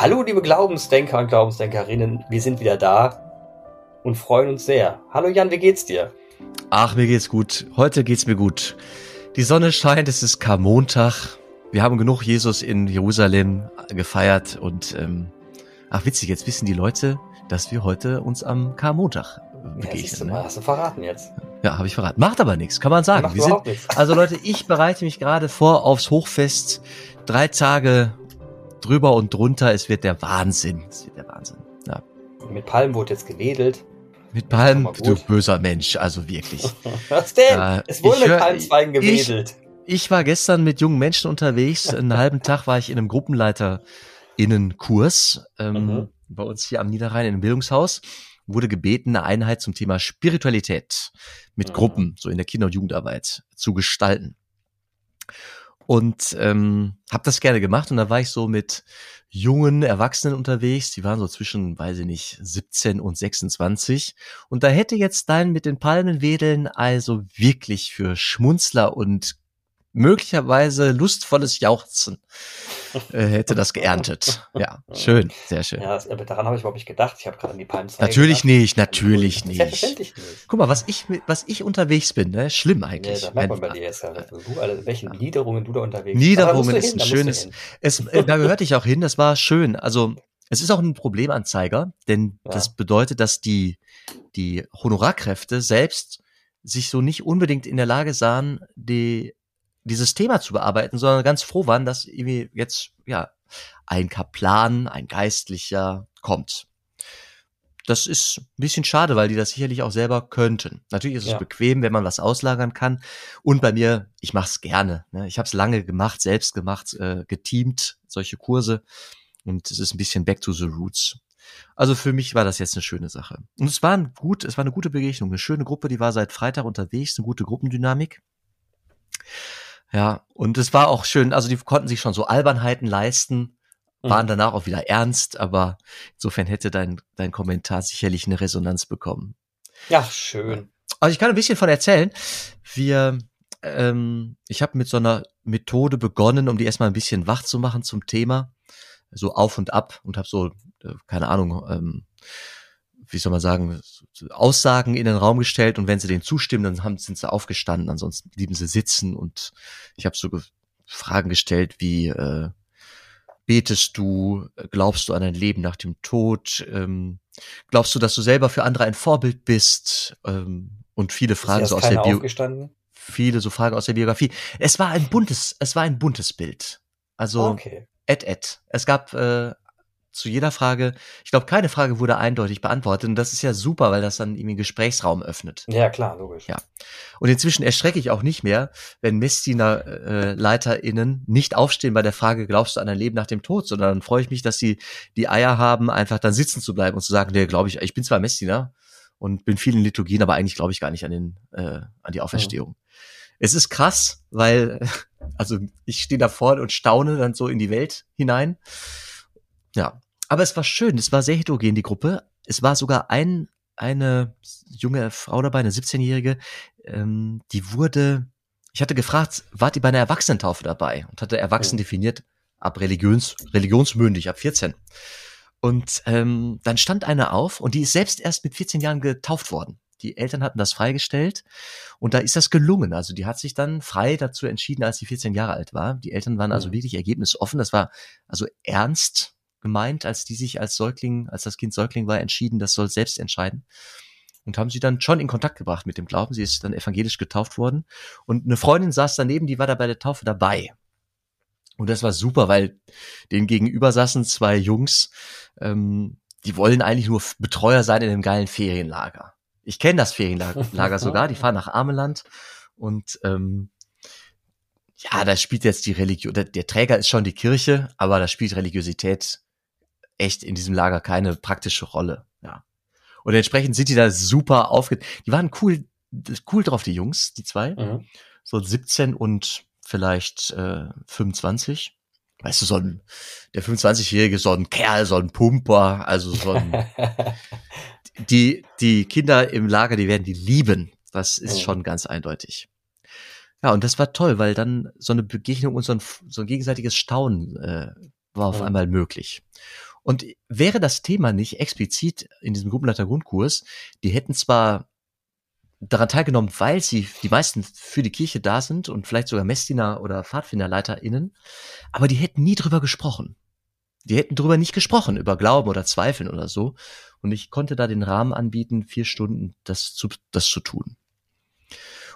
Hallo, liebe Glaubensdenker und Glaubensdenkerinnen, wir sind wieder da und freuen uns sehr. Hallo Jan, wie geht's dir? Ach, mir geht's gut. Heute geht's mir gut. Die Sonne scheint, es ist Karmontag. Wir haben genug Jesus in Jerusalem gefeiert und ähm, ach witzig, jetzt wissen die Leute, dass wir heute uns am Karmontag begegnen. Ja, du mal, ne? hast du verraten jetzt. Ja, habe ich verraten. Macht aber nichts, kann man sagen. Macht wir sind, nichts. Also Leute, ich bereite mich gerade vor aufs Hochfest. Drei Tage drüber und drunter. Es wird der Wahnsinn. Es wird der Wahnsinn. Ja. Mit Palmen wurde jetzt gewedelt. Mit Palmen, du böser Mensch, also wirklich. Was denn? Äh, es wurde mit Palmzweigen gewedelt. Ich, ich war gestern mit jungen Menschen unterwegs. Einen halben Tag war ich in einem Gruppenleiter-Innenkurs ähm, mhm. bei uns hier am Niederrhein in einem Bildungshaus. Wurde gebeten, eine Einheit zum Thema Spiritualität mit mhm. Gruppen, so in der Kinder- und Jugendarbeit, zu gestalten und ähm, habe das gerne gemacht und da war ich so mit jungen Erwachsenen unterwegs, die waren so zwischen, weiß ich nicht, 17 und 26 und da hätte jetzt dein mit den Palmenwedeln also wirklich für Schmunzler und möglicherweise lustvolles Jauchzen äh, hätte das geerntet. Ja, schön, sehr schön. Ja, daran habe ich überhaupt nicht gedacht. Ich habe gerade an die Palmen Natürlich gedacht. nicht, natürlich nicht. Selbstverständlich nicht. Guck mal, was ich, was ich unterwegs bin, ne? schlimm eigentlich. Ja, da merkt man bei dir jetzt ja, du, also welchen Niederungen du da unterwegs bist. Niederungen ist ein schönes, es, äh, da gehörte ich auch hin, das war schön. Also, es ist auch ein Problemanzeiger, denn ja. das bedeutet, dass die, die Honorarkräfte selbst sich so nicht unbedingt in der Lage sahen, die dieses Thema zu bearbeiten, sondern ganz froh waren, dass irgendwie jetzt ja ein Kaplan, ein Geistlicher kommt. Das ist ein bisschen schade, weil die das sicherlich auch selber könnten. Natürlich ist es ja. bequem, wenn man was auslagern kann. Und bei mir, ich mache es gerne. Ne? Ich habe es lange gemacht, selbst gemacht, äh, geteamt, solche Kurse. Und es ist ein bisschen back to the roots. Also für mich war das jetzt eine schöne Sache. Und es war ein gut, es war eine gute Begegnung, eine schöne Gruppe, die war seit Freitag unterwegs, eine gute Gruppendynamik. Ja, und es war auch schön, also die konnten sich schon so Albernheiten leisten, waren mhm. danach auch wieder ernst, aber insofern hätte dein, dein Kommentar sicherlich eine Resonanz bekommen. Ja, schön. Also ich kann ein bisschen von erzählen. Wir, ähm, ich habe mit so einer Methode begonnen, um die erstmal ein bisschen wach zu machen zum Thema, so auf und ab und habe so, äh, keine Ahnung, ähm, wie soll man sagen, Aussagen in den Raum gestellt und wenn sie denen zustimmen, dann haben, sind sie aufgestanden, ansonsten blieben sie sitzen und ich habe so Fragen gestellt wie äh, betest du, glaubst du an ein Leben nach dem Tod, ähm, glaubst du, dass du selber für andere ein Vorbild bist ähm, und viele Fragen so aus der Biografie. Viele so Fragen aus der Biografie. Es war ein buntes, es war ein buntes Bild. Also okay. et et. Es gab äh, zu jeder Frage, ich glaube, keine Frage wurde eindeutig beantwortet. Und das ist ja super, weil das dann irgendwie einen Gesprächsraum öffnet. Ja, klar, logisch. Ja. Und inzwischen erschrecke ich auch nicht mehr, wenn Messdiener äh, LeiterInnen nicht aufstehen bei der Frage, glaubst du an ein Leben nach dem Tod, sondern dann freue ich mich, dass sie die Eier haben, einfach dann sitzen zu bleiben und zu sagen, nee, glaube ich, ich bin zwar Messdiener und bin viel in Liturgien, aber eigentlich glaube ich gar nicht an den, äh, an die Auferstehung. Mhm. Es ist krass, weil, also ich stehe da vorne und staune dann so in die Welt hinein. Ja, aber es war schön, es war sehr heterogen, die Gruppe. Es war sogar ein, eine junge Frau dabei, eine 17-Jährige, ähm, die wurde, ich hatte gefragt, wart ihr bei einer Erwachsenentaufe dabei? Und hatte erwachsen oh. definiert, ab religions, religionsmündig, ab 14. Und ähm, dann stand eine auf und die ist selbst erst mit 14 Jahren getauft worden. Die Eltern hatten das freigestellt und da ist das gelungen. Also die hat sich dann frei dazu entschieden, als sie 14 Jahre alt war. Die Eltern waren also wirklich ergebnisoffen. Das war also ernst gemeint, als die sich als Säugling, als das Kind Säugling war, entschieden, das soll selbst entscheiden. Und haben sie dann schon in Kontakt gebracht mit dem Glauben. Sie ist dann evangelisch getauft worden. Und eine Freundin saß daneben, die war da bei der Taufe dabei. Und das war super, weil denen gegenüber saßen zwei Jungs, ähm, die wollen eigentlich nur Betreuer sein in einem geilen Ferienlager. Ich kenne das Ferienlager sogar, die fahren nach Ameland und ähm, ja, da spielt jetzt die Religion, der, der Träger ist schon die Kirche, aber da spielt Religiosität echt in diesem Lager keine praktische Rolle. Ja. Und entsprechend sind die da super aufge... Die waren cool, cool drauf, die Jungs, die zwei. Mhm. So 17 und vielleicht äh, 25. Weißt du, so ein, der 25-Jährige, so ein Kerl, so ein Pumper, also so ein, die, die Kinder im Lager, die werden die lieben. Das ist mhm. schon ganz eindeutig. Ja, und das war toll, weil dann so eine Begegnung und so ein, so ein gegenseitiges Staunen äh, war auf mhm. einmal möglich. Und wäre das Thema nicht explizit in diesem Gruppenleiter Grundkurs, die hätten zwar daran teilgenommen, weil sie die meisten für die Kirche da sind und vielleicht sogar Messdiener oder PfadfinderleiterInnen, aber die hätten nie drüber gesprochen. Die hätten drüber nicht gesprochen, über Glauben oder Zweifeln oder so. Und ich konnte da den Rahmen anbieten, vier Stunden das zu, das zu tun.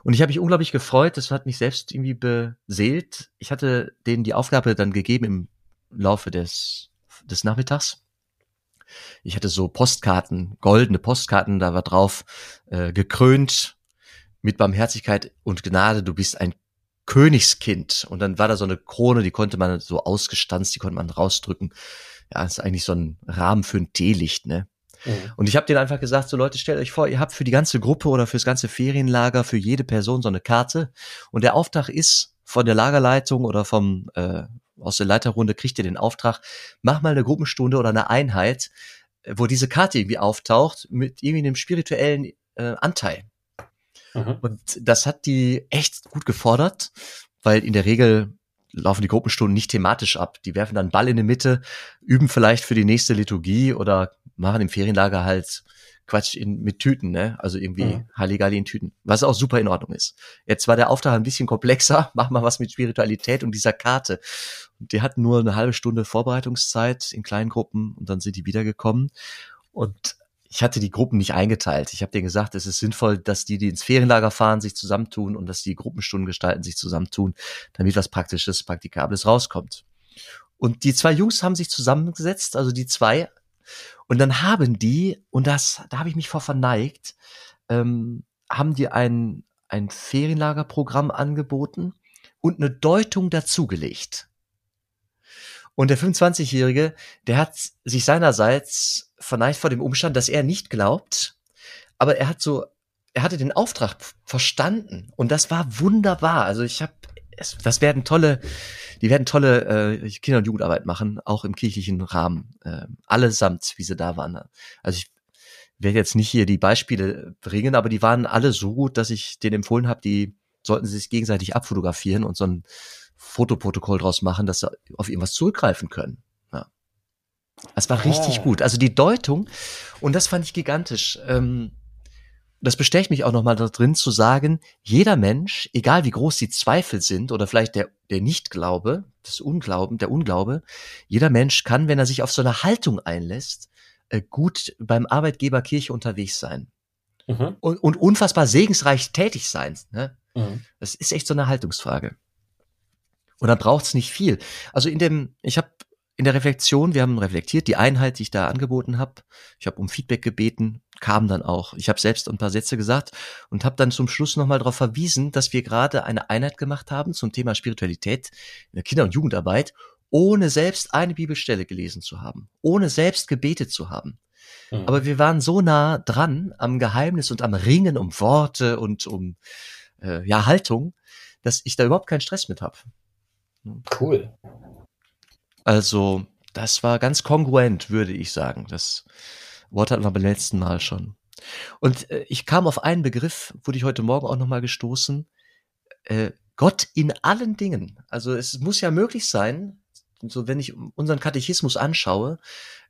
Und ich habe mich unglaublich gefreut, das hat mich selbst irgendwie beseelt. Ich hatte denen die Aufgabe dann gegeben im Laufe des, des Nachmittags. Ich hatte so Postkarten, goldene Postkarten, da war drauf äh, gekrönt mit Barmherzigkeit und Gnade, du bist ein Königskind. Und dann war da so eine Krone, die konnte man so ausgestanzt, die konnte man rausdrücken. Ja, ist eigentlich so ein Rahmen für ein Teelicht, ne? Mhm. Und ich habe denen einfach gesagt, so Leute, stellt euch vor, ihr habt für die ganze Gruppe oder fürs ganze Ferienlager, für jede Person so eine Karte. Und der Auftrag ist von der Lagerleitung oder vom äh, aus der Leiterrunde kriegt ihr den Auftrag, mach mal eine Gruppenstunde oder eine Einheit, wo diese Karte irgendwie auftaucht mit irgendwie einem spirituellen äh, Anteil. Mhm. Und das hat die echt gut gefordert, weil in der Regel laufen die Gruppenstunden nicht thematisch ab. Die werfen dann Ball in die Mitte, üben vielleicht für die nächste Liturgie oder machen im Ferienlager halt Quatsch in, mit Tüten, ne? Also irgendwie mhm. Halligalli in Tüten, was auch super in Ordnung ist. Jetzt war der Auftrag ein bisschen komplexer, mach mal was mit Spiritualität und dieser Karte. Und die hatten nur eine halbe Stunde Vorbereitungszeit in kleinen Gruppen und dann sind die wiedergekommen. Und ich hatte die Gruppen nicht eingeteilt. Ich habe denen gesagt, es ist sinnvoll, dass die, die ins Ferienlager fahren, sich zusammentun und dass die Gruppenstunden gestalten, sich zusammentun, damit was Praktisches, Praktikables rauskommt. Und die zwei Jungs haben sich zusammengesetzt, also die zwei, und dann haben die, und das, da habe ich mich vor verneigt, ähm, haben die ein, ein Ferienlagerprogramm angeboten und eine Deutung dazugelegt. Und der 25-Jährige, der hat sich seinerseits verneigt vor dem Umstand, dass er nicht glaubt, aber er hat so, er hatte den Auftrag verstanden und das war wunderbar. Also ich habe, das werden tolle, die werden tolle äh, Kinder- und Jugendarbeit machen, auch im kirchlichen Rahmen, äh, allesamt, wie sie da waren. Also ich werde jetzt nicht hier die Beispiele bringen, aber die waren alle so gut, dass ich denen empfohlen habe, die sollten sie sich gegenseitig abfotografieren und so ein Fotoprotokoll draus machen, dass sie auf irgendwas zurückgreifen können. Ja. Das war richtig oh. gut. Also die Deutung, und das fand ich gigantisch. Ähm, das bestecht mich auch nochmal da drin zu sagen, jeder Mensch, egal wie groß die Zweifel sind oder vielleicht der, der Nichtglaube, das Unglauben, der Unglaube, jeder Mensch kann, wenn er sich auf so eine Haltung einlässt, äh, gut beim Arbeitgeber Kirche unterwegs sein. Mhm. Und, und unfassbar segensreich tätig sein. Ne? Mhm. Das ist echt so eine Haltungsfrage. Und dann braucht's nicht viel. Also in dem, ich habe in der Reflexion, wir haben reflektiert, die Einheit, die ich da angeboten habe. Ich habe um Feedback gebeten, kam dann auch. Ich habe selbst ein paar Sätze gesagt und habe dann zum Schluss nochmal darauf verwiesen, dass wir gerade eine Einheit gemacht haben zum Thema Spiritualität in der Kinder- und Jugendarbeit, ohne selbst eine Bibelstelle gelesen zu haben, ohne selbst gebetet zu haben. Mhm. Aber wir waren so nah dran am Geheimnis und am Ringen um Worte und um äh, ja Haltung, dass ich da überhaupt keinen Stress mit habe. Cool. Also, das war ganz kongruent, würde ich sagen. Das Wort hatten wir beim letzten Mal schon. Und äh, ich kam auf einen Begriff, wurde ich heute Morgen auch nochmal gestoßen. Äh, Gott in allen Dingen. Also es muss ja möglich sein, so wenn ich unseren Katechismus anschaue,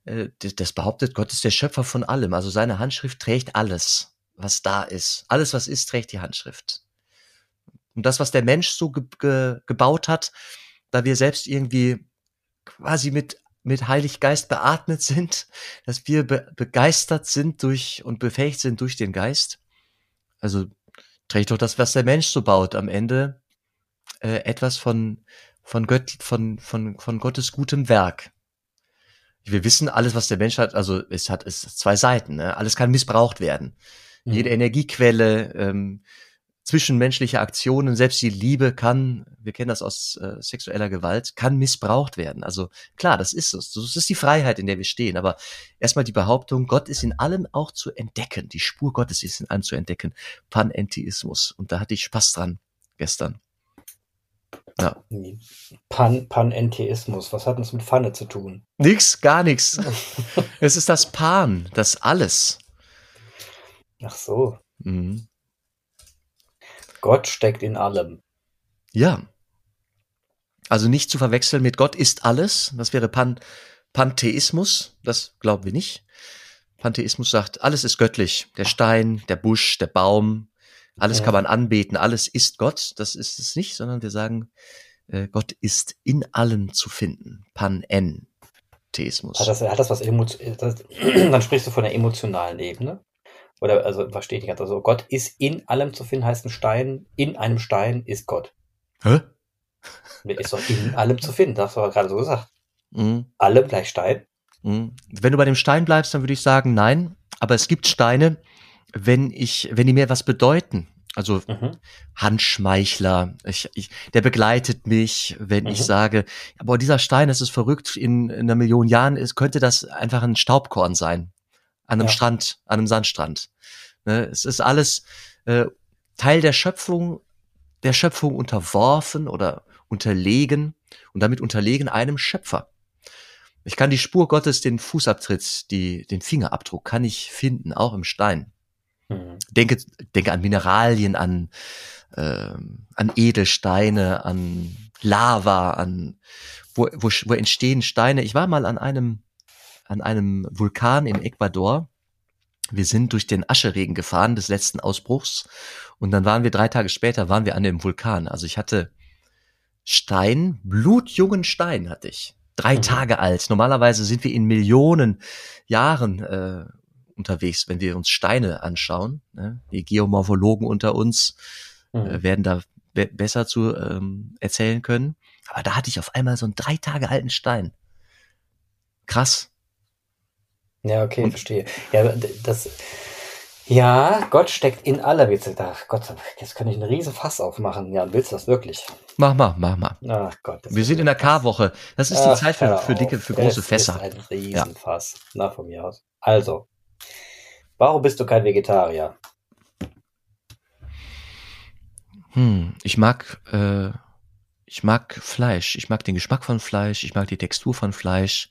äh, das, behauptet, Gott ist der Schöpfer von allem. Also seine Handschrift trägt alles, was da ist. Alles, was ist, trägt die Handschrift. Und das, was der Mensch so ge ge gebaut hat, da wir selbst irgendwie quasi mit mit Heilig Geist beatmet sind, dass wir be begeistert sind durch und befähigt sind durch den Geist. Also trägt doch das, was der Mensch so baut, am Ende äh, etwas von von Gott von von von Gottes gutem Werk. Wir wissen alles, was der Mensch hat. Also es hat es zwei Seiten. Ne? Alles kann missbraucht werden. Mhm. Jede Energiequelle, ähm, zwischenmenschliche Aktionen, selbst die Liebe kann, wir kennen das aus äh, sexueller Gewalt, kann missbraucht werden. Also klar, das ist es. Das ist die Freiheit, in der wir stehen. Aber erstmal die Behauptung, Gott ist in allem auch zu entdecken. Die Spur Gottes ist in allem zu entdecken. Panentheismus. Und da hatte ich Spaß dran gestern. Ja. Pan, Panentheismus. Was hat das mit Pfanne zu tun? Nix, gar nichts. es ist das Pan, das Alles. Ach so. Mhm. Gott steckt in allem. Ja. Also nicht zu verwechseln mit Gott ist alles. Das wäre Pan, Pantheismus, das glauben wir nicht. Pantheismus sagt, alles ist göttlich. Der Stein, der Busch, der Baum, alles Ja. kann man anbeten, alles ist Gott. Das ist es nicht, sondern wir sagen, äh, Gott ist in allem zu finden. Panentheismus. Hat das, hat das was Emot das, dann sprichst du von der emotionalen Ebene. Oder, also, verstehe ich nicht ganz. Also, Gott ist in allem zu finden, heißt ein Stein, in einem Stein ist Gott. Hä? Ist doch in allem zu finden, das hast du aber gerade so gesagt. Mhm. Allem gleich Stein. Mhm. Wenn du bei dem Stein bleibst, dann würde ich sagen, nein. Aber es gibt Steine, wenn ich, wenn die mir was bedeuten. Also Mhm. Handschmeichler, ich, ich, der begleitet mich, wenn ich Mhm. sage, aber dieser Stein, das ist verrückt, in, in einer Million Jahren ist, könnte das einfach ein Staubkorn sein. An einem Ja. Strand, an einem Sandstrand. Ne, es ist alles äh, Teil der Schöpfung, der Schöpfung unterworfen oder unterlegen und damit unterlegen einem Schöpfer. Ich kann die Spur Gottes, den Fußabtritt, die, den Fingerabdruck kann ich finden, auch im Stein Mhm. denke, denke an Mineralien, an, ähm, an Edelsteine, an Lava, an wo, wo, wo entstehen Steine. Ich war mal an einem, an einem Vulkan in Ecuador. Wir sind durch den Ascheregen gefahren des letzten Ausbruchs und dann waren wir drei Tage später waren wir an dem Vulkan. Also ich hatte Stein, blutjungen Stein hatte ich. Drei Mhm. Tage alt. Normalerweise sind wir in Millionen Jahren äh, unterwegs, wenn wir uns Steine anschauen. Ne? Die Geomorphologen unter uns Mhm. äh, werden da be besser zu ähm, erzählen können. Aber da hatte ich auf einmal so einen drei Tage alten Stein. Krass. Ja, okay, Und- verstehe. Ja, das, ja, Gott steckt in allem. Jetzt, ach Gott, jetzt kann ich einen riesen Fass aufmachen. Ja, willst du das wirklich? Mach mal, mach mal. Ach Gott. das Wir sind in der. K-Woche. Das ist die Ach, Zeit für, für dicke, für große es Fässer. ist ein Riesenfass. Na, von mir aus. Also, warum bist du kein Vegetarier? Hm, ich mag, äh, ich mag Fleisch. Ich mag den Geschmack von Fleisch. Ich mag die Textur von Fleisch.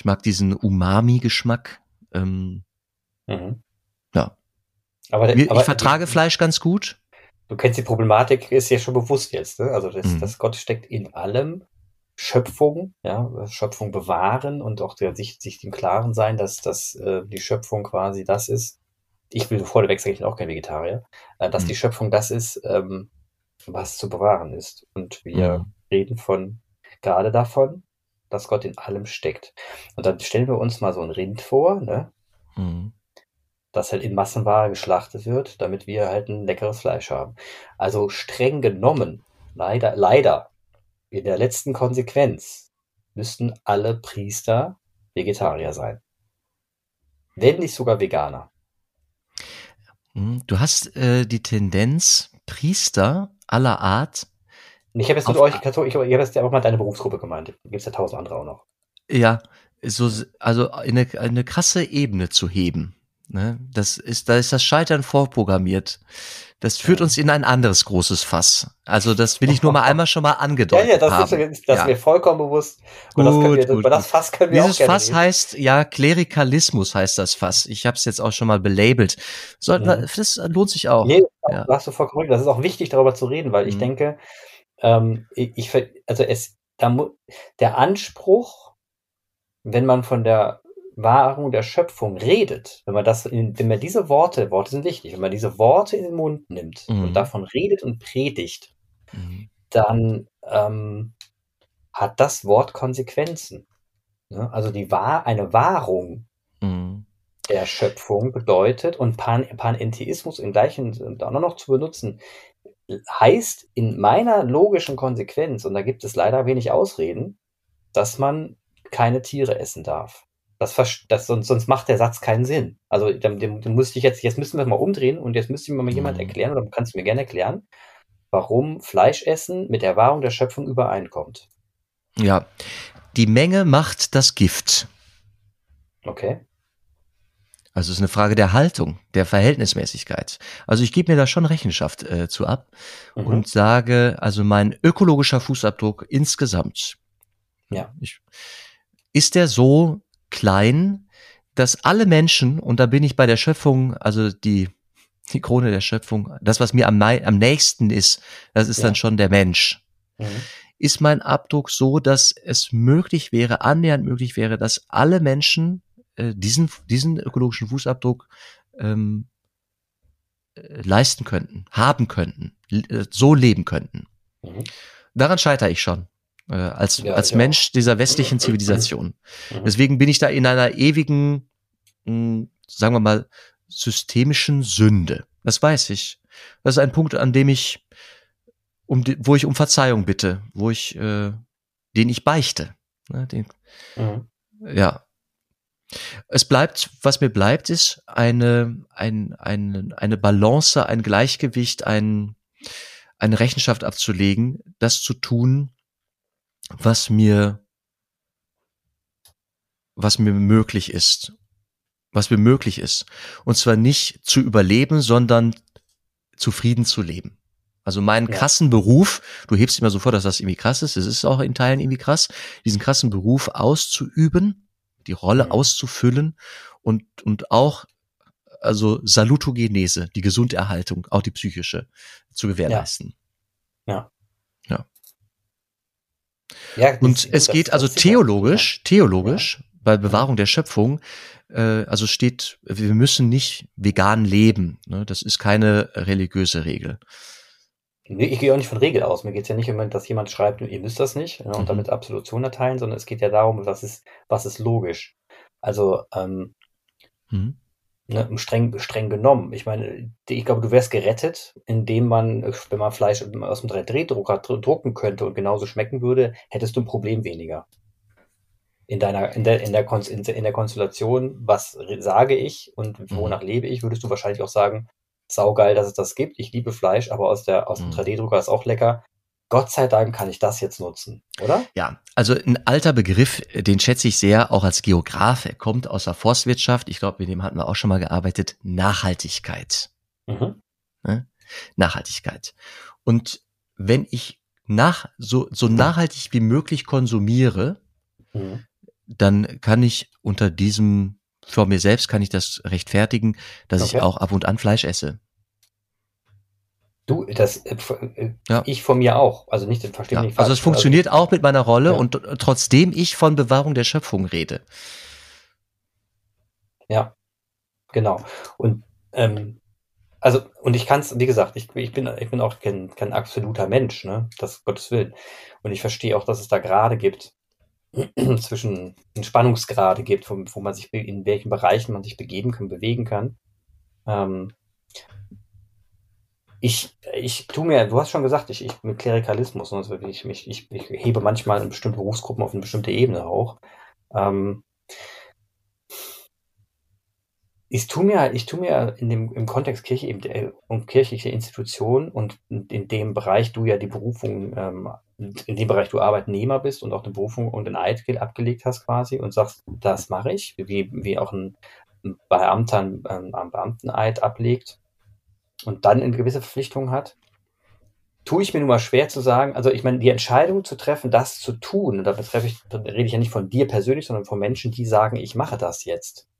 Ich mag diesen Umami-Geschmack. Ähm, Mhm. Ja. Aber, mir, aber ich vertrage Fleisch ganz gut. Du kennst die Problematik, ist ja schon bewusst jetzt. Ne? Also, das, Mhm. das Gott steckt in allem. Schöpfung, ja, Schöpfung bewahren und auch der, sich, sich im Klaren sein, dass, dass äh, die Schöpfung quasi das ist. Ich will vorneweg sagen, ich bin auch kein Vegetarier, äh, dass Mhm. die Schöpfung das ist, ähm, was zu bewahren ist. Und wir Mhm. reden von gerade davon, dass Gott in allem steckt. Und dann stellen wir uns mal so ein Rind vor, ne? Mhm. das halt in Massenware geschlachtet wird, damit wir halt ein leckeres Fleisch haben. Also streng genommen, leider, leider, in der letzten Konsequenz müssten alle Priester Vegetarier sein. Wenn nicht sogar Veganer. Mhm. Du hast äh, die Tendenz, Priester aller Art, Und ich habe jetzt mit euch, ich habe ich hab jetzt ja auch mal deine Berufsgruppe gemeint. Gibt es ja tausend andere auch noch. ja, so, also eine, eine krasse Ebene zu heben. Ne? Das ist, da ist das Scheitern vorprogrammiert. Das führt Ja. uns in ein anderes großes Fass. Also das will ich nur mal einmal schon mal Ja, angedeutet ja, das, haben. ist, das Ja. ist mir vollkommen bewusst. Und das, Gut, wir, gut, das. Fass können wir Dieses auch gerne Fass reden. heißt, ja, Klerikalismus heißt das Fass. Ich habe es jetzt auch schon mal belabelt. Sollten wir, Mhm. das lohnt sich auch. Nee, Ja. hast du vollkommen recht. Das ist auch wichtig, darüber zu reden, weil ich Mhm. denke, ähm, ich, also es, da, der Anspruch, wenn man von der Wahrung der Schöpfung redet, wenn man das, in, wenn man diese Worte, Worte sind wichtig, wenn man diese Worte in den Mund nimmt Mhm. und davon redet und predigt, Mhm. dann ähm, hat das Wort Konsequenzen. Ne? Also die Wahr, eine Wahrung Mhm. der Schöpfung bedeutet und Pan Panentheismus im gleichen auch noch zu benutzen, heißt in meiner logischen Konsequenz, und da gibt es leider wenig Ausreden, dass man keine Tiere essen darf. Das, das sonst, sonst macht der Satz keinen Sinn. Also dem, dem, dem müsste ich jetzt, jetzt müssen wir mal umdrehen und jetzt müsste mir mal jemand Mhm. erklären, oder kannst du mir gerne erklären, warum Fleischessen mit der Wahrung der Schöpfung übereinkommt. Ja, die Menge macht das Gift. Okay? Also es ist eine Frage der Haltung, der Verhältnismäßigkeit. Also ich gebe mir da schon Rechenschaft äh, zu ab Mhm. und sage, also mein ökologischer Fußabdruck insgesamt, Ja. ich, ist der so klein, dass alle Menschen, und da bin ich bei der Schöpfung, also die, die Krone der Schöpfung, das, was mir am, am nächsten ist, das ist Ja. dann schon der Mensch. Mhm. ist mein Abdruck so, dass es möglich wäre, annähernd möglich wäre, dass alle Menschen äh, diesen, diesen ökologischen Fußabdruck ähm, äh, leisten könnten, haben könnten, äh, so leben könnten. Mhm. Daran scheitere ich schon. Äh, als ja, als Mensch auch. dieser westlichen Zivilisation. Mhm. Deswegen bin ich da in einer ewigen, mh, hm, sagen wir mal, systemischen Sünde. Das weiß ich. Das ist ein Punkt, an dem ich, um, wo ich um Verzeihung bitte, wo ich, äh, den ich beichte. Ne, den, mhm. Ja. Es bleibt, was mir bleibt, ist eine, ein, ein, eine Balance, ein Gleichgewicht, ein, eine Rechenschaft abzulegen, das zu tun, was mir, was mir möglich ist. Was mir möglich ist. Und zwar nicht zu überleben, sondern zufrieden zu leben. Also meinen ja. krassen Beruf, du hebst immer so vor, dass das irgendwie krass ist, es ist auch in Teilen irgendwie krass, diesen krassen Beruf auszuüben, die Rolle mhm. auszufüllen und, und auch, also Salutogenese, die Gesunderhaltung, auch die psychische, zu gewährleisten. Ja. Ja. ja und es geht also theologisch, theologisch, ja. bei Bewahrung der Schöpfung, äh, also steht, wir müssen nicht vegan leben. Ne? Das ist keine religiöse Regel. Ich gehe auch nicht von Regel aus. Mir geht es ja nicht um, dass jemand schreibt, ihr müsst das nicht ne, und mhm. damit Absolution erteilen, sondern es geht ja darum, was ist, was ist logisch. Also ähm, mhm. ne, streng, streng genommen. Ich meine, ich glaube, du wärst gerettet, indem man, wenn man Fleisch aus dem 3D-Drucker drucken könnte und genauso schmecken würde, hättest du ein Problem weniger in deiner, in der, in der, Kon in der Konstellation, was sage ich und wonach mhm. lebe ich, würdest du wahrscheinlich auch sagen, saugeil, dass es das gibt. Ich liebe Fleisch, aber aus der, aus dem mhm. 3D-Drucker ist auch lecker. Gott sei Dank kann ich das jetzt nutzen, oder? Ja, also ein alter Begriff, den schätze ich sehr, auch als Geograf. Er kommt aus der Forstwirtschaft. Ich glaube, mit dem hatten wir auch schon mal gearbeitet. Nachhaltigkeit. Mhm. Ne? Nachhaltigkeit. Und wenn ich nach, so, so nachhaltig wie möglich konsumiere, mhm dann kann ich unter diesem, vor mir selbst kann ich das rechtfertigen, dass okay. ich auch ab und an Fleisch esse. Du, das, äh, äh, ja. ich von mir auch. Also nicht, verstehe ja. nicht Also es funktioniert also, auch mit meiner Rolle ja. und trotzdem ich von Bewahrung der Schöpfung rede. Ja, genau. Und, ähm, also, und ich kann es, wie gesagt, ich, ich, bin, ich bin auch kein, kein absoluter Mensch, ne? Das Gottes Willen. Und ich verstehe auch, dass es da gerade gibt, zwischen Spannungsgrade gibt, wo, wo, man sich in welchen Bereichen man sich begeben kann, bewegen kann. Ähm, ich, ich tu mir, du hast schon gesagt, ich, ich mit Klerikalismus, also ich, ich, ich, hebe manchmal in bestimmte Berufsgruppen auf eine bestimmte Ebene hoch. Ähm, ich tu mir, ich tu mir in dem, im Kontext Kirche äh, um kirchliche Institutionen und in dem Bereich du ja die Berufung, ähm, in dem Bereich du Arbeitnehmer bist und auch eine Berufung und ein Eid abgelegt hast quasi und sagst, das mache ich, wie, wie auch ein, Beamter ähm, am Beamteneid ablegt und dann eine gewisse Verpflichtung hat, tue ich mir nun mal schwer zu sagen, also ich meine, die Entscheidung zu treffen, das zu tun, und da betreffe ich, da rede ich ja nicht von dir persönlich, sondern von Menschen, die sagen, ich mache das jetzt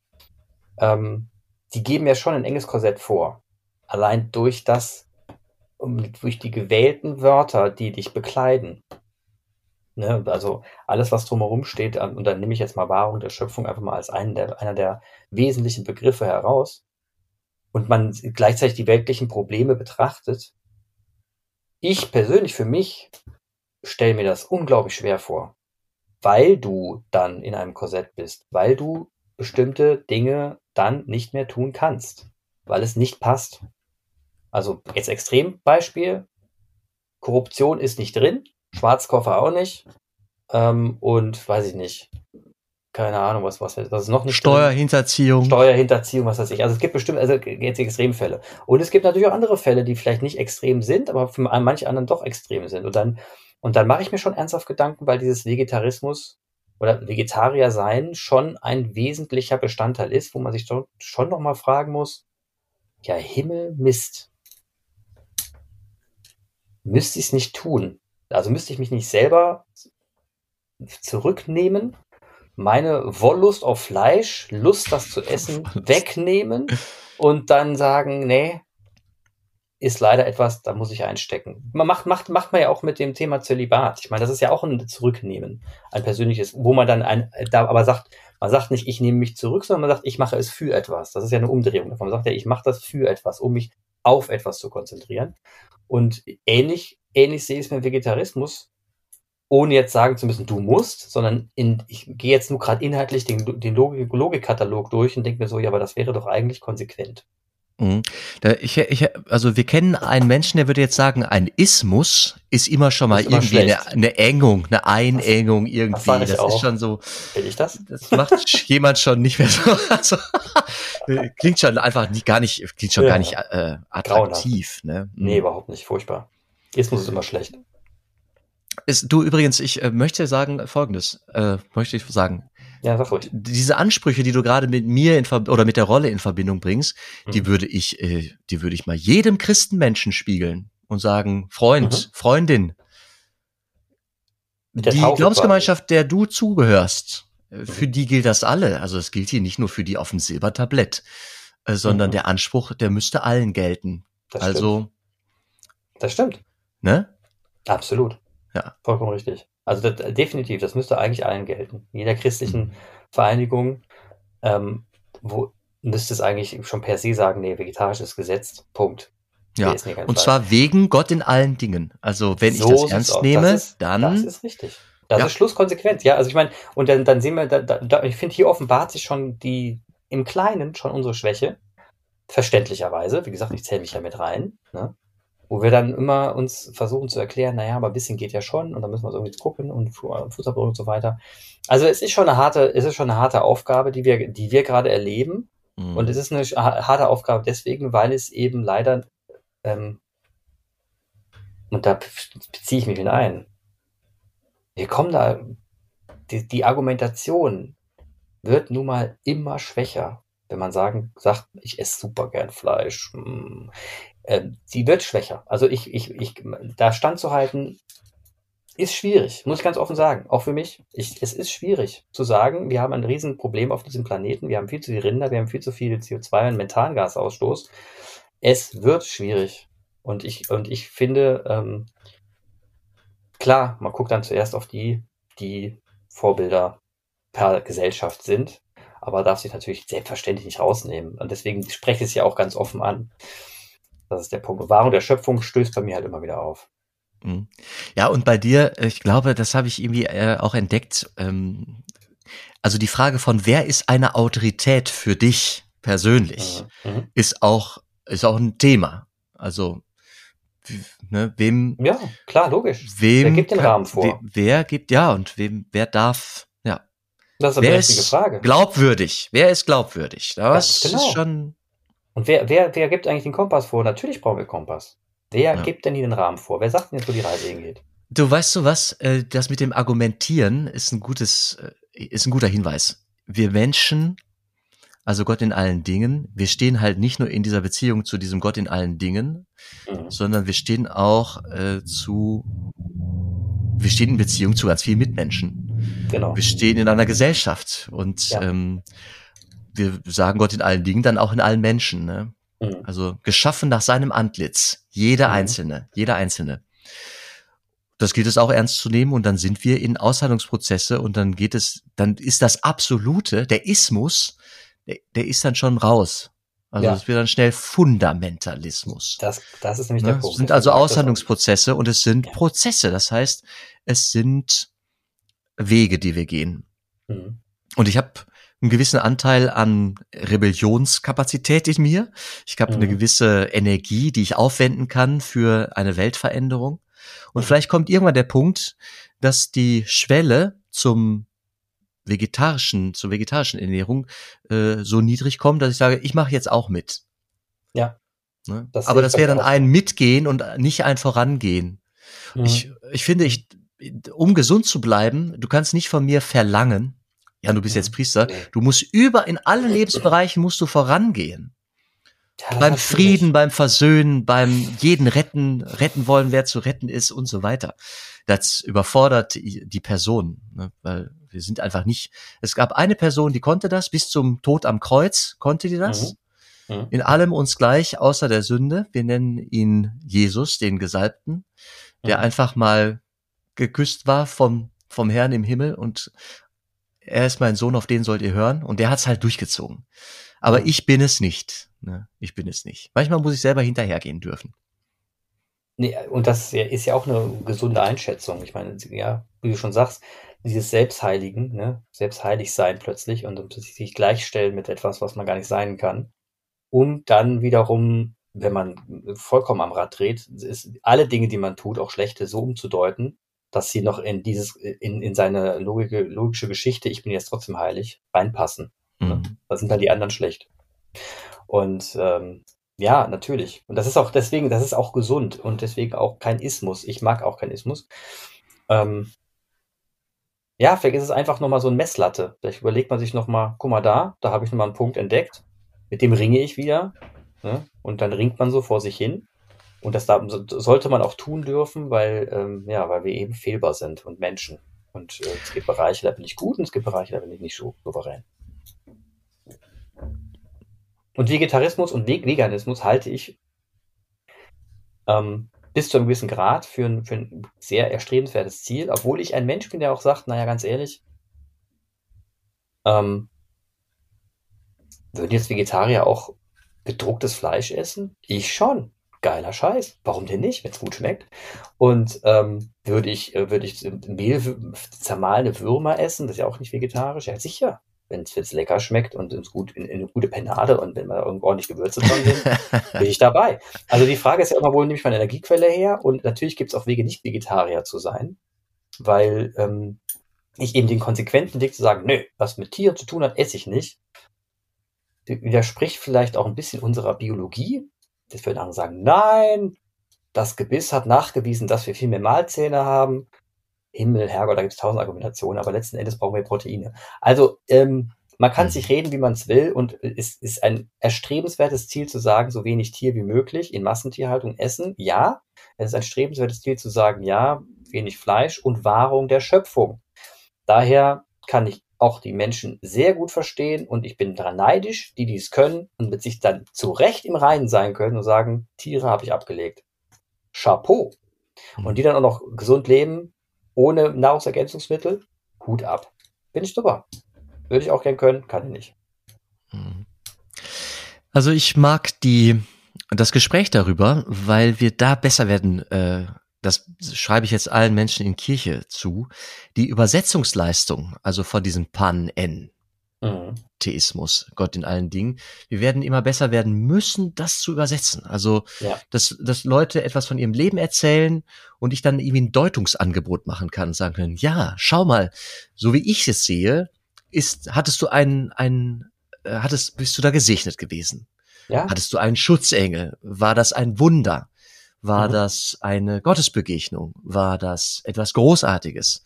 ähm, die geben ja schon ein enges Korsett vor. Allein durch das, durch die gewählten Wörter, die dich bekleiden. Ne? Also alles, was drumherum steht, und dann nehme ich jetzt mal Wahrung der Schöpfung einfach mal als einen der, einer der wesentlichen Begriffe heraus. Und man gleichzeitig die weltlichen Probleme betrachtet. Ich persönlich für mich stelle mir das unglaublich schwer vor, weil du dann in einem Korsett bist, weil du bestimmte Dinge dann nicht mehr tun kannst, weil es nicht passt. Also jetzt Extrembeispiel, Korruption ist nicht drin, Schwarzkoffer auch nicht ähm, und weiß ich nicht, keine Ahnung, was, was, was ist noch nicht Steuerhinterziehung. Drin? Steuerhinterziehung, was weiß ich. Also es gibt bestimmt, also jetzt Extremfälle. Und es gibt natürlich auch andere Fälle, die vielleicht nicht extrem sind, aber für manche anderen doch extrem sind. Und dann, und dann mache ich mir schon ernsthaft Gedanken, weil dieses Vegetarismus oder Vegetarier sein schon ein wesentlicher Bestandteil ist, wo man sich schon noch mal fragen muss, ja Himmel, Mist. Müsste ich es nicht tun? Also müsste ich mich nicht selber zurücknehmen, meine Wollust auf Fleisch, Lust, das zu essen, wegnehmen und dann sagen, nee, ist leider etwas, da muss ich einstecken. Man macht, macht, macht man ja auch mit dem Thema Zölibat. Ich meine, das ist ja auch ein Zurücknehmen, ein persönliches, wo man dann ein, da aber sagt, man sagt nicht, ich nehme mich zurück, sondern man sagt, ich mache es für etwas. Das ist ja eine Umdrehung davon. Man sagt ja, ich mache das für etwas, um mich auf etwas zu konzentrieren. Und ähnlich, ähnlich sehe ich es mit Vegetarismus, ohne jetzt sagen zu müssen, du musst, sondern in, ich gehe jetzt nur gerade inhaltlich den, den Logik, Logikkatalog durch und denke mir so, ja, aber das wäre doch eigentlich konsequent. Mhm. Ich, ich, also wir kennen einen Menschen, der würde jetzt sagen, ein Ismus ist immer schon mal immer irgendwie eine, eine, Engung, eine Einengung irgendwie. Das, das ist schon so. Will ich das? Das macht jemand schon nicht mehr so. Also, klingt schon einfach nicht, gar nicht, klingt schon ja. gar nicht äh, attraktiv. Ne? Mhm. Nee, überhaupt nicht. Furchtbar. Ismus ist immer schlecht. Ist, du übrigens, ich äh, möchte sagen Folgendes, äh, möchte ich sagen. Ja, sag ruhig. Diese Ansprüche, die du gerade mit mir in Ver oder mit der Rolle in Verbindung bringst, mhm. die würde ich, äh, die würde ich mal jedem Christenmenschen spiegeln und sagen, Freund, mhm. Freundin, die Glaubensgemeinschaft, der du zugehörst, äh, mhm. für die gilt das alle. Also es gilt hier nicht nur für die auf dem Silbertablett, äh, sondern mhm. der Anspruch, der müsste allen gelten. Das also, stimmt. das stimmt. Ne? Absolut. Ja. Vollkommen richtig. Also das, definitiv, das müsste eigentlich allen gelten. Jeder christlichen mhm. Vereinigung ähm, wo, müsste es eigentlich schon per se sagen, nee, vegetarisch ist gesetzt. Punkt. Ja, und Fall. zwar wegen Gott in allen Dingen. Also wenn so ich das ernst nehme, das ist, dann. Das ist richtig. Das ja. ist schlusskonsequent. Ja, also ich meine, und dann, dann sehen wir, da, da, ich finde, hier offenbart sich schon die, im Kleinen schon unsere Schwäche. Verständlicherweise. Wie gesagt, ich zähle mich ja mit rein. Ne? Wo wir dann immer uns versuchen zu erklären, naja, aber ein bisschen geht ja schon und dann müssen wir es irgendwie gucken und Fußabdruck und so weiter. Also es ist schon eine harte, es ist schon eine harte Aufgabe, die wir, die wir gerade erleben. Mhm. Und es ist eine harte Aufgabe deswegen, weil es eben leider, ähm, und da beziehe ich mich hinein, wir kommen da, die, die Argumentation wird nun mal immer schwächer wenn man sagen, sagt, ich esse super gern Fleisch. Äh, sie wird schwächer. Also ich, ich, ich, da standzuhalten, ist schwierig, muss ich ganz offen sagen. Auch für mich. Ich, es ist schwierig zu sagen, wir haben ein Riesenproblem auf diesem Planeten. Wir haben viel zu viele Rinder, wir haben viel zu viel CO2 und Methangasausstoß. Es wird schwierig. Und ich, und ich finde, ähm, klar, man guckt dann zuerst auf die, die Vorbilder per Gesellschaft sind, aber darf sich natürlich selbstverständlich nicht rausnehmen. Und deswegen spreche ich es ja auch ganz offen an. Das ist der Punkt. Wahrung der Schöpfung stößt bei mir halt immer wieder auf. Mhm. Ja, und bei dir, ich glaube, das habe ich irgendwie äh, auch entdeckt. Ähm, also die Frage von, wer ist eine Autorität für dich persönlich, mhm. mhm. ist auch ist auch ein Thema. Also ne, wem? Ja, klar, logisch. Wem wer gibt den Rahmen vor? Wer, wer gibt ja und wem wer darf? Ja. Das ist eine wer ist Frage. Glaubwürdig. Wer ist glaubwürdig? Das genau. ist schon und wer, wer, wer gibt eigentlich den Kompass vor? Natürlich brauchen wir Kompass. Wer ja. gibt denn hier den Rahmen vor? Wer sagt denn jetzt, wo die Reise hingeht? Du weißt du was? Äh, das mit dem Argumentieren ist ein gutes, äh, ist ein guter Hinweis. Wir Menschen, also Gott in allen Dingen, wir stehen halt nicht nur in dieser Beziehung zu diesem Gott in allen Dingen, mhm. sondern wir stehen auch äh, zu, wir stehen in Beziehung zu ganz vielen Mitmenschen. Genau. Wir stehen in einer Gesellschaft und ja. ähm, wir sagen Gott in allen Dingen, dann auch in allen Menschen. Ne? Mhm. Also geschaffen nach seinem Antlitz. Jeder mhm. Einzelne, jeder Einzelne. Das gilt es auch ernst zu nehmen und dann sind wir in Aushandlungsprozesse und dann geht es, dann ist das Absolute, der Ismus, der, der ist dann schon raus. Also ja. es wird dann schnell Fundamentalismus. Das, das ist nämlich ne? der Punkt. Es sind also Aushandlungsprozesse und es sind ja. Prozesse. Das heißt, es sind Wege, die wir gehen. Mhm. Und ich habe einen gewissen Anteil an Rebellionskapazität in mir. Ich habe mhm. eine gewisse Energie, die ich aufwenden kann für eine Weltveränderung. Und mhm. vielleicht kommt irgendwann der Punkt, dass die Schwelle zum vegetarischen, zur vegetarischen Ernährung äh, so niedrig kommt, dass ich sage, ich mache jetzt auch mit. Ja. Ne? Das Aber das wäre dann ein Mitgehen und nicht ein Vorangehen. Mhm. Ich, ich finde, ich, um gesund zu bleiben, du kannst nicht von mir verlangen, ja, du bist jetzt Priester. Du musst über, in allen Lebensbereichen musst du vorangehen. Ja, beim Frieden, nicht. beim Versöhnen, beim jeden retten, retten wollen, wer zu retten ist und so weiter. Das überfordert die Person, ne? weil wir sind einfach nicht. Es gab eine Person, die konnte das bis zum Tod am Kreuz, konnte die das. Mhm. mhm. in allem uns gleich, außer der Sünde. Wir nennen ihn Jesus, den Gesalbten, der mhm. einfach mal geküsst war vom, vom Herrn im Himmel und er ist mein Sohn, auf den sollt ihr hören. Und der hat's halt durchgezogen. Aber mhm. ich bin es nicht. Ne? Ich bin es nicht. Manchmal muss ich selber hinterhergehen dürfen. Nee, und das ist ja auch eine gesunde Einschätzung. Ich meine, ja, wie du schon sagst, dieses Selbstheiligen, ne? Selbstheilig sein plötzlich und sich gleichstellen mit etwas, was man gar nicht sein kann. Und dann wiederum, wenn man vollkommen am Rad dreht, ist alle Dinge, die man tut, auch schlechte, so umzudeuten, dass sie noch in dieses, in, in seine logische, logische Geschichte, ich bin jetzt trotzdem heilig, reinpassen. Ne? Mhm. Da sind dann die anderen schlecht. Und ähm, ja, natürlich. Und das ist auch deswegen, das ist auch gesund und deswegen auch kein Ismus. Ich mag auch kein Ismus. Ähm, ja, vielleicht ist es einfach nochmal so ein Messlatte. Vielleicht überlegt man sich nochmal, guck mal da, da habe ich nochmal einen Punkt entdeckt, mit dem ringe ich wieder. Ne? Und dann ringt man so vor sich hin. Und das da, sollte man auch tun dürfen, weil, ähm, ja, weil wir eben fehlbar sind und Menschen. Und äh, es gibt Bereiche, da bin ich gut und es gibt Bereiche, da bin ich nicht so souverän. Und Vegetarismus und Veganismus halte ich ähm, bis zu einem gewissen Grad für ein, für ein sehr erstrebenswertes Ziel, obwohl ich ein Mensch bin, der auch sagt, naja, ganz ehrlich, ähm, würden jetzt Vegetarier auch gedrucktes Fleisch essen? Ich schon. Geiler Scheiß. Warum denn nicht, wenn es gut schmeckt? Und ähm, würde ich, äh, würde ich Mehl, zermahlene Würmer essen? Das ist ja auch nicht vegetarisch. Ja, sicher wenn es lecker schmeckt und es gut in, in, eine gute Penade und wenn man irgendwo ordentlich Gewürze dran sind, bin ich dabei. Also die Frage ist ja immer, wo nehme ich meine Energiequelle her? Und natürlich gibt es auch Wege, nicht Vegetarier zu sein, weil ähm, ich eben den konsequenten Weg zu sagen, nö, was mit Tieren zu tun hat, esse ich nicht, widerspricht vielleicht auch ein bisschen unserer Biologie. Das würden andere sagen, nein, das Gebiss hat nachgewiesen, dass wir viel mehr Mahlzähne haben. Himmel, Herrgott, da gibt es tausend Argumentationen, aber letzten Endes brauchen wir Proteine. Also ähm, man kann mhm. sich reden, wie man es will, und es ist ein erstrebenswertes Ziel zu sagen, so wenig Tier wie möglich in Massentierhaltung essen. Ja, es ist ein strebenswertes Ziel zu sagen, ja, wenig Fleisch und Wahrung der Schöpfung. Daher kann ich auch die Menschen sehr gut verstehen und ich bin daran neidisch, die dies können und mit sich dann zu Recht im Reinen sein können und sagen, Tiere habe ich abgelegt. Chapeau. Und mhm. die dann auch noch gesund leben, ohne Nahrungsergänzungsmittel, Hut ab. Bin ich super. Würde ich auch gern können, kann ich nicht. Mhm. Also ich mag die das Gespräch darüber, weil wir da besser werden. Äh, das schreibe ich jetzt allen Menschen in Kirche zu. Die Übersetzungsleistung, also von diesem Pan-N, Mhm. Theismus, Gott in allen Dingen. Wir werden immer besser werden müssen, das zu übersetzen. Also, ja. dass, dass Leute etwas von ihrem Leben erzählen und ich dann irgendwie ein Deutungsangebot machen kann und sagen können, ja, schau mal, so wie ich es sehe, ist, hattest du einen, einen, äh, hattest, bist du da gesegnet gewesen? Ja. Hattest du einen Schutzengel? War das ein Wunder? War mhm. das eine Gottesbegegnung? War das etwas Großartiges?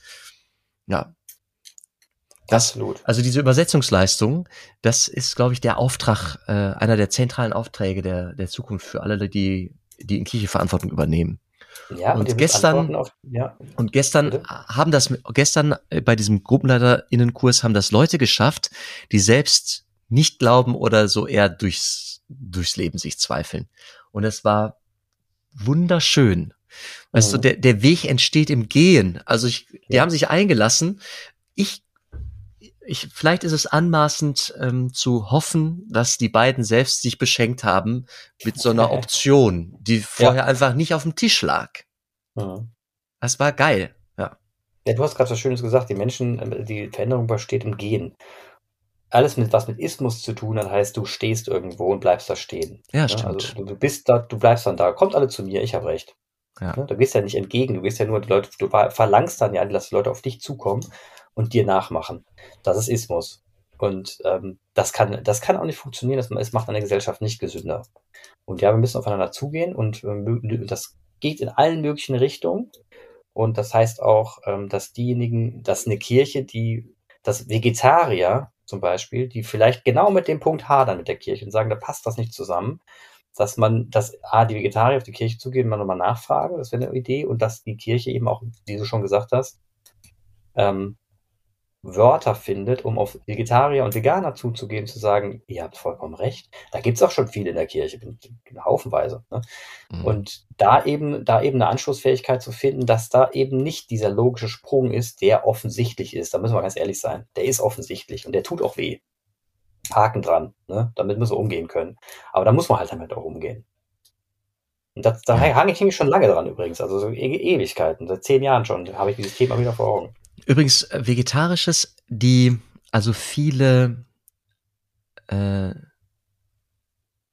Ja, das, Absolut. Also diese Übersetzungsleistung, das ist, glaube ich, der Auftrag, äh, einer der zentralen Aufträge der, der Zukunft für alle, die, die in Kirche Verantwortung übernehmen. Ja, und, gestern, auf, ja. und gestern Bitte? haben das, gestern äh, bei diesem GruppenleiterInnenkurs haben das Leute geschafft, die selbst nicht glauben oder so eher durchs, durchs Leben sich zweifeln. Und es war wunderschön. Weißt mhm. du, der, der Weg entsteht im Gehen. Also ich, die ja. haben sich eingelassen. Ich ich, vielleicht ist es anmaßend ähm, zu hoffen, dass die beiden selbst sich beschenkt haben mit so einer Option, die vorher ja. einfach nicht auf dem Tisch lag. Mhm. Das war geil, ja. Ja, du hast gerade was Schönes gesagt, die Menschen, äh, die Veränderung besteht im Gehen. Alles, mit, was mit Ismus zu tun hat, heißt, du stehst irgendwo und bleibst da stehen. Ja, stimmt. Also, du bist da, du bleibst dann da. Kommt alle zu mir, ich habe recht. Ja. Du gehst ja nicht entgegen, du gehst ja nur, die Leute, du verlangst dann ja, dass die Leute auf dich zukommen und dir nachmachen. Das ist Ismus. Und ähm, das, kann, das kann auch nicht funktionieren. Das, es macht eine Gesellschaft nicht gesünder. Und ja, wir müssen aufeinander zugehen und ähm, das geht in allen möglichen Richtungen. Und das heißt auch, ähm, dass diejenigen, dass eine Kirche, die, dass Vegetarier zum Beispiel, die vielleicht genau mit dem Punkt hadern mit der Kirche und sagen, da passt das nicht zusammen, dass man, dass A, die Vegetarier auf die Kirche zugehen, man nochmal nachfragen, das wäre eine Idee, und dass die Kirche eben auch, wie du schon gesagt hast, ähm, Wörter findet, um auf Vegetarier und Veganer zuzugehen, zu sagen, ihr habt vollkommen recht. Da gibt es auch schon viel in der Kirche, haufenweise. Ne? Mhm. Und da eben, da eben eine Anschlussfähigkeit zu finden, dass da eben nicht dieser logische Sprung ist, der offensichtlich ist. Da müssen wir ganz ehrlich sein. Der ist offensichtlich und der tut auch weh. Haken dran. Ne? Damit müssen wir umgehen können. Aber da muss man halt damit auch umgehen. Und das, da hange ich schon lange dran übrigens, also so e Ewigkeiten, seit zehn Jahren schon habe ich dieses Thema wieder vor Augen. Übrigens, äh, vegetarisches, die, also viele äh,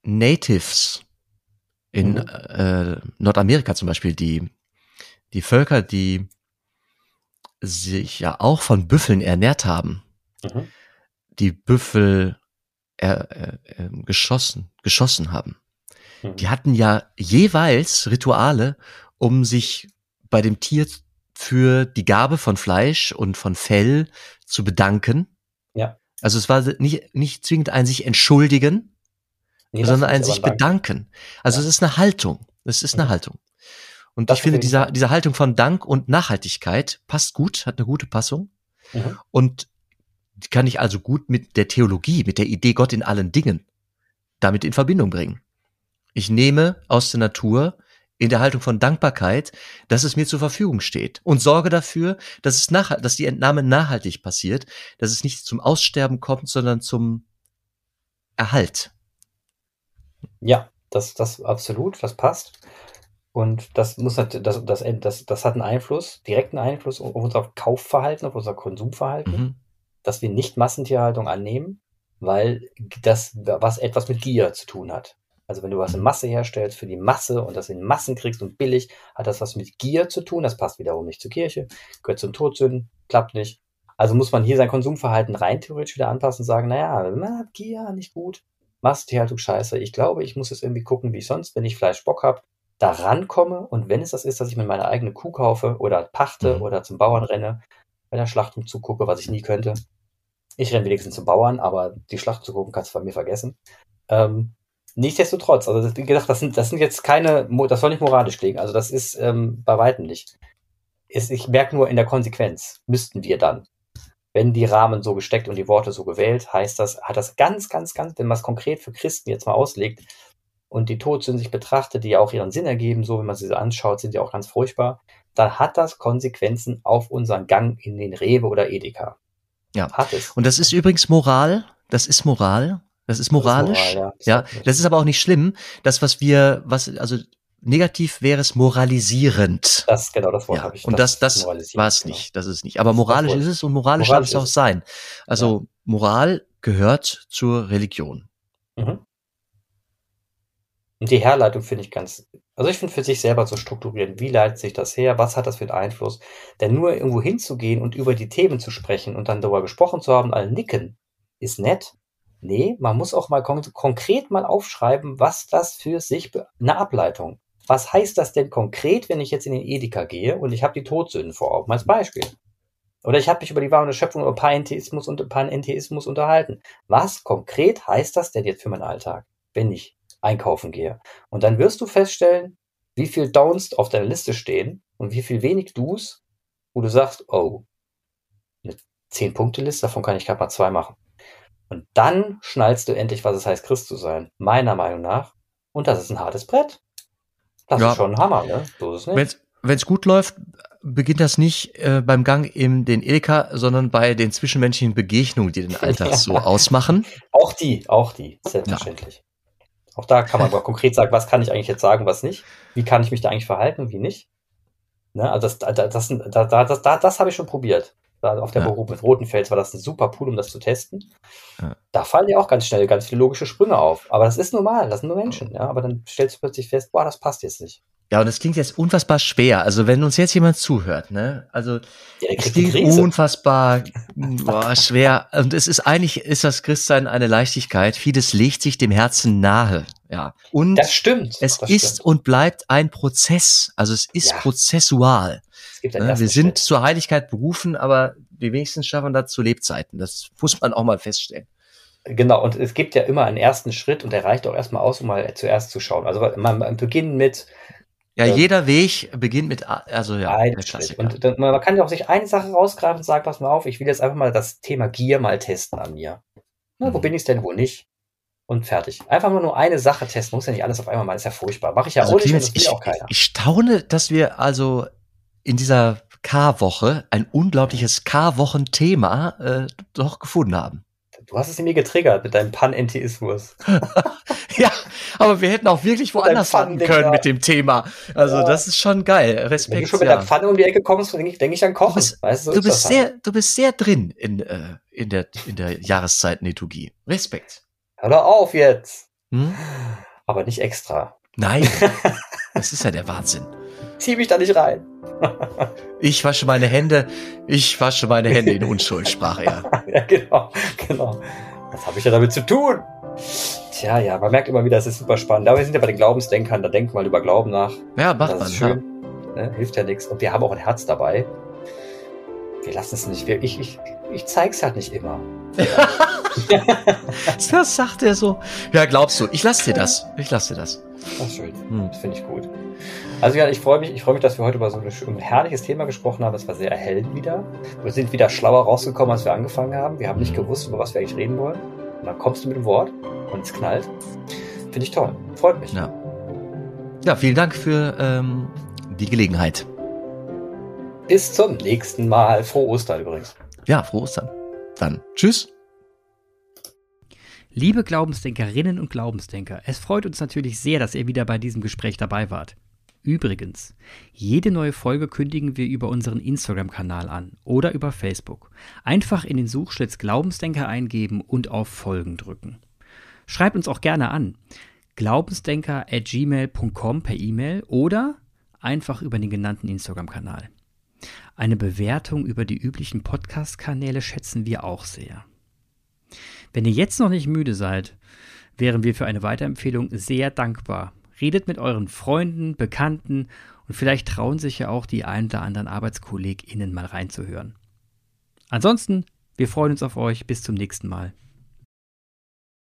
Natives in mhm. äh, Nordamerika zum Beispiel, die, die Völker, die sich ja auch von Büffeln ernährt haben, mhm. die Büffel er, er, geschossen, geschossen haben. Mhm. Die hatten ja jeweils Rituale, um sich bei dem Tier für die Gabe von Fleisch und von Fell zu bedanken. Ja. Also es war nicht, nicht zwingend ein sich entschuldigen, nee, sondern ein sich bedanken. Also ja. es ist eine Haltung. Es ist eine mhm. Haltung. Und das ich finde, diese, diese Haltung von Dank und Nachhaltigkeit passt gut, hat eine gute Passung. Mhm. Und kann ich also gut mit der Theologie, mit der Idee Gott in allen Dingen damit in Verbindung bringen. Ich nehme aus der Natur in der Haltung von Dankbarkeit, dass es mir zur Verfügung steht und sorge dafür, dass es nach, dass die Entnahme nachhaltig passiert, dass es nicht zum Aussterben kommt, sondern zum Erhalt. Ja, das, das absolut, das passt. Und das muss das, das, das, das hat einen Einfluss, direkten Einfluss auf unser Kaufverhalten, auf unser Konsumverhalten, mhm. dass wir nicht Massentierhaltung annehmen, weil das was etwas mit Gier zu tun hat. Also wenn du was in Masse herstellst für die Masse und das in Massen kriegst und billig, hat das was mit Gier zu tun. Das passt wiederum nicht zur Kirche, gehört zum Todsünden, klappt nicht. Also muss man hier sein Konsumverhalten rein theoretisch wieder anpassen und sagen, naja, man hat Gier, nicht gut. Massentierhaltung scheiße. Ich glaube, ich muss jetzt irgendwie gucken, wie ich sonst, wenn ich Fleisch Bock habe, da rankomme. Und wenn es das ist, dass ich mir meine eigene Kuh kaufe oder pachte mhm. oder zum Bauern renne, bei der Schlachtung zugucke, was ich nie könnte. Ich renne wenigstens zum Bauern, aber die Schlacht zu gucken kannst du bei mir vergessen. Ähm, Nichtsdestotrotz, also wie gesagt, das sind, das sind jetzt keine, das soll nicht moralisch klingen, also das ist ähm, bei weitem nicht. Ist, ich merke nur in der Konsequenz, müssten wir dann, wenn die Rahmen so gesteckt und die Worte so gewählt, heißt das, hat das ganz, ganz, ganz, wenn man es konkret für Christen jetzt mal auslegt und die Todsünden sich betrachtet, die ja auch ihren Sinn ergeben, so wenn man sie so anschaut, sind ja auch ganz furchtbar, dann hat das Konsequenzen auf unseren Gang in den Rewe oder Edeka. Ja. Hat es. Und das ist übrigens Moral, das ist Moral, das ist moralisch. Das ist Moral, ja. ja, das ist aber auch nicht schlimm. Das, was wir, was, also negativ wäre es moralisierend. Das, genau, das Wort ja, habe ich. Und das, das, das war es genau. nicht. Das ist nicht. Aber moralisch ist es und moralisch, darf es auch sein. Also ja. Moral gehört zur Religion. Mhm. Und die Herleitung finde ich ganz, also ich finde für sich selber zu strukturieren, wie leitet sich das her, was hat das für einen Einfluss? Denn nur irgendwo hinzugehen und über die Themen zu sprechen und dann darüber gesprochen zu haben, alle nicken, ist nett, Nee, man muss auch mal kon konkret mal aufschreiben, was das für sich, eine Ableitung. Was heißt das denn konkret, wenn ich jetzt in den Edeka gehe und ich habe die Todsünden vor Augen, als Beispiel? Oder ich habe mich über die wahre Schöpfung, über Panentheismus und Panentheismus unterhalten. Was konkret heißt das denn jetzt für meinen Alltag, wenn ich einkaufen gehe? Und dann wirst du feststellen, wie viel Downs auf deiner Liste stehen und wie viel wenig Do's, wo du sagst, oh, eine 10-Punkte-Liste, davon kann ich gerade mal zwei machen. Und dann schnallst du endlich, was es heißt, Christ zu sein. Meiner Meinung nach. Und das ist ein hartes Brett. Das ja. ist schon ein Hammer, ne? So ist es nicht. Wenn es gut läuft, beginnt das nicht äh, beim Gang in den Edeka, sondern bei den zwischenmenschlichen Begegnungen, die den Alltag ja. so ausmachen. Auch die, auch die, selbstverständlich. Ja. Auch da kann man aber konkret sagen, was kann ich eigentlich jetzt sagen, was nicht? Wie kann ich mich da eigentlich verhalten, wie nicht? Ne? Also das, das, das, das, das, das, das habe ich schon probiert auf der ja. Beruf mit Rotenfels war das ein super Pool, um das zu testen. Ja. Da fallen ja auch ganz schnell ganz viele logische Sprünge auf. Aber das ist normal, das sind nur Menschen, ja. Aber dann stellst du plötzlich fest, boah, das passt jetzt nicht. Ja, und das klingt jetzt unfassbar schwer. Also wenn uns jetzt jemand zuhört, ne, also ja, es klingt unfassbar boah, schwer. Und es ist eigentlich ist das Christsein eine Leichtigkeit. Vieles legt sich dem Herzen nahe. Ja. Und das stimmt. Es das ist stimmt. und bleibt ein Prozess. Also es ist ja. prozessual. Es ne? Wir sind zur Heiligkeit berufen, aber die wenigsten schaffen das zu Lebzeiten. Das muss man auch mal feststellen. Genau, und es gibt ja immer einen ersten Schritt und der reicht auch erstmal aus, um mal zuerst zu schauen. Also man, man beginnt mit Ja, ähm, jeder Weg beginnt mit, also ja, ein Und dann, man kann ja auch sich eine Sache rausgreifen und sagen, pass mal auf, ich will jetzt einfach mal das Thema Gier mal testen an mir. Na, mhm. Wo bin ich denn, wo nicht? Und fertig. Einfach mal nur eine Sache testen, muss ja nicht alles auf einmal machen, ist ja furchtbar. Mache ich ja also, auch nicht, das will ich, auch keiner. Ich staune, dass wir also in dieser K-Woche ein unglaubliches K-Wochen-Thema äh, doch gefunden haben. Du hast es in mir getriggert mit deinem Panentheismus. ja, aber wir hätten auch wirklich woanders landen können mit dem Thema. Also ja. das ist schon geil. Respekt. Wenn du schon mit der Pfanne um die Ecke kommst, denke ich, denk ich an Kochen. Du bist, weißt so du bist sehr, halt. du bist sehr drin in, äh, in der, in der Jahreszeit-Liturgie. Respekt. Hör doch auf jetzt. Hm? Aber nicht extra. Nein. das ist ja der Wahnsinn. Zieh mich da nicht rein. ich wasche meine Hände, ich wasche meine Hände in Unschuld, sprach er. ja, genau, genau. Was habe ich ja damit zu tun? Tja, ja, man merkt immer wieder, es ist super spannend. Aber wir sind ja bei den Glaubensdenkern, da denken wir mal über Glauben nach. Ja, macht das man. Ist schön. Ja. Ne, hilft ja nichts. Und wir haben auch ein Herz dabei. Wir lassen es nicht. Ich, ich, ich zeig's halt nicht immer. das sagt er so. Ja, glaubst du. Ich lass dir das. Ich lass dir das. Ach, schön. Hm. Das finde ich gut. Also ja, ich freue mich, ich freue mich, dass wir heute über so ein, herrliches Thema gesprochen haben. Es war sehr erhellend wieder. Wir sind wieder schlauer rausgekommen, als wir angefangen haben. Wir haben nicht gewusst, über was wir eigentlich reden wollen. Und dann kommst du mit dem Wort und es knallt. Finde ich toll. Freut mich. Ja. Ja, vielen Dank für ähm, die Gelegenheit. Bis zum nächsten Mal. Frohe Ostern übrigens. Ja, frohe Ostern. Dann tschüss. Liebe Glaubensdenkerinnen und Glaubensdenker, es freut uns natürlich sehr, dass ihr wieder bei diesem Gespräch dabei wart. Übrigens, jede neue Folge kündigen wir über unseren Instagram-Kanal an oder über Facebook. Einfach in den Suchschlitz Glaubensdenker eingeben und auf Folgen drücken. Schreibt uns auch gerne an. Glaubensdenker at gmail.com per E-Mail oder einfach über den genannten Instagram-Kanal. Eine Bewertung über die üblichen Podcast-Kanäle schätzen wir auch sehr. Wenn ihr jetzt noch nicht müde seid, wären wir für eine Weiterempfehlung sehr dankbar. Redet mit euren Freunden, Bekannten und vielleicht trauen sich ja auch die ein oder anderen ArbeitskollegInnen mal reinzuhören. Ansonsten, wir freuen uns auf euch. Bis zum nächsten Mal.